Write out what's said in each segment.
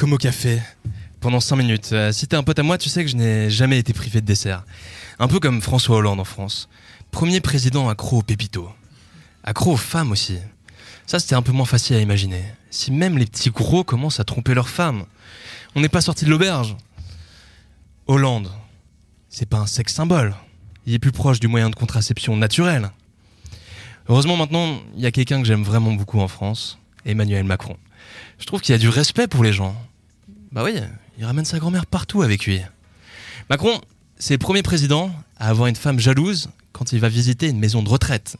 comme au café, pendant 5 minutes. Euh, si t'es un pote à moi, tu sais que je n'ai jamais été privé de dessert. Un peu comme François Hollande en France. Premier président accro au pépito. Accro aux femmes aussi. Ça, c'était un peu moins facile à imaginer. Si même les petits gros commencent à tromper leurs femmes. On n'est pas sorti de l'auberge. Hollande, c'est pas un sexe symbole. Il est plus proche du moyen de contraception naturel. Heureusement maintenant, il y a quelqu'un que j'aime vraiment beaucoup en France, Emmanuel Macron. Je trouve qu'il y a du respect pour les gens. Bah oui, il ramène sa grand-mère partout avec lui. Macron, c'est le premier président à avoir une femme jalouse quand il va visiter une maison de retraite.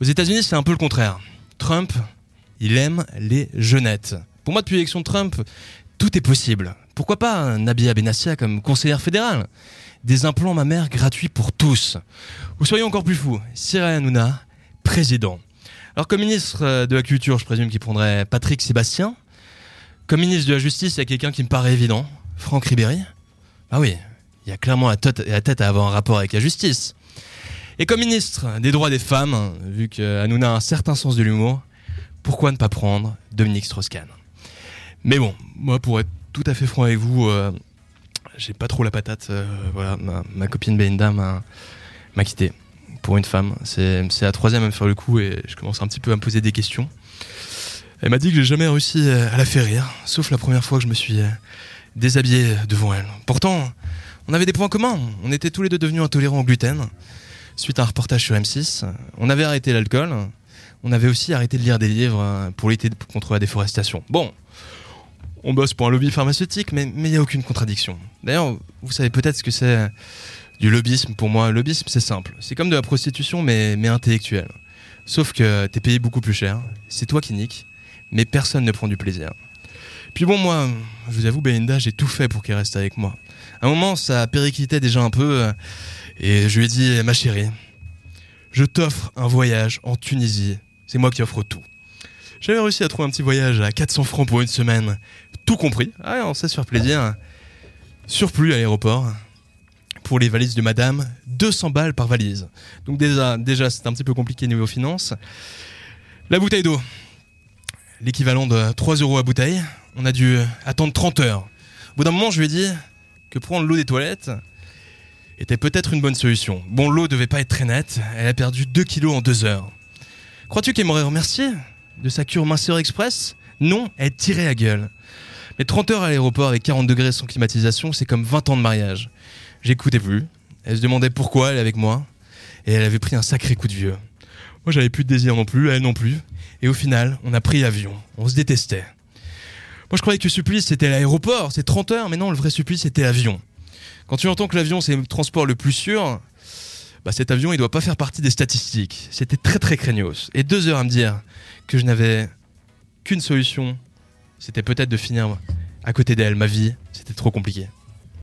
Aux États-Unis, c'est un peu le contraire. Trump, il aime les jeunettes. Pour moi, depuis l'élection de Trump, tout est possible. Pourquoi pas Nabia Benassia comme conseillère fédérale? Des implants mammaires gratuits pour tous. Ou soyons encore plus fous, Cyril Hanouna, président. Alors comme ministre de la Culture, je présume qu'il prendrait Patrick Sébastien. Comme ministre de la Justice, il y a quelqu'un qui me paraît évident, Franck Ribéry. Ah oui, il y a clairement la tête à avoir un rapport avec la justice. Et comme ministre des droits des femmes, vu qu'Hanouna a un certain sens de l'humour, pourquoi ne pas prendre Dominique Strauss-Kahn? Mais bon, moi pour être tout à fait franc avec vous, euh, j'ai pas trop la patate. Euh, voilà, ma, copine Belinda m'a quitté pour une femme. C'est la troisième à me faire le coup et je commence un petit peu à me poser des questions. Elle m'a dit que j'ai jamais réussi à la faire rire, sauf la première fois que je me suis déshabillé devant elle. Pourtant, on avait des points communs. On était tous les deux devenus intolérants au gluten suite à un reportage sur M6. On avait arrêté l'alcool. On avait aussi arrêté de lire des livres pour lutter contre la déforestation. Bon, on bosse pour un lobby pharmaceutique, mais il n'y a aucune contradiction. D'ailleurs, vous savez peut-être ce que c'est du lobbyisme pour moi. Le lobbyisme, c'est simple. C'est comme de la prostitution, mais, mais intellectuelle. Sauf que t'es payé beaucoup plus cher. C'est toi qui niques, mais personne ne prend du plaisir. Puis bon, moi, je vous avoue, Belinda, j'ai tout fait pour qu'elle reste avec moi. À un moment, ça périclitait déjà un peu, et je lui ai dit, ma chérie, je t'offre un voyage en Tunisie. C'est moi qui offre tout. J'avais réussi à trouver un petit voyage à 400 francs pour une semaine, tout compris. Ah, on sait se faire plaisir. Surplus à l'aéroport. Pour les valises de madame, 200 balles par valise. Donc déjà, déjà c'est un petit peu compliqué niveau finances. La bouteille d'eau, l'équivalent de 3 euros à bouteille. On a dû attendre 30 heures. Au bout d'un moment, je lui ai dit que prendre l'eau des toilettes était peut-être une bonne solution. Bon, l'eau devait pas être très nette. Elle a perdu 2 kilos en 2 heures. Crois-tu qu'elle m'aurait remercié de sa cure minceur express? Non, elle tirait la gueule. Mais 30 heures à l'aéroport avec 40 degrés sans climatisation, c'est comme 20 ans de mariage. J'écoutais plus. Elle se demandait pourquoi elle est avec moi. Et elle avait pris un sacré coup de vieux. Moi, j'avais plus de désir non plus, elle non plus. Et au final, on a pris l'avion. On se détestait. Moi, je croyais que le supplice, c'était l'aéroport, c'est 30 heures, mais non, le vrai supplice, c'était l'avion. Quand tu entends que l'avion, c'est le transport le plus sûr, bah, cet avion, il doit pas faire partie des statistiques. C'était très très craignos. Et deux heures à me dire que je n'avais qu'une solution, c'était peut-être de finir à côté d'elle. Ma vie, c'était trop compliqué.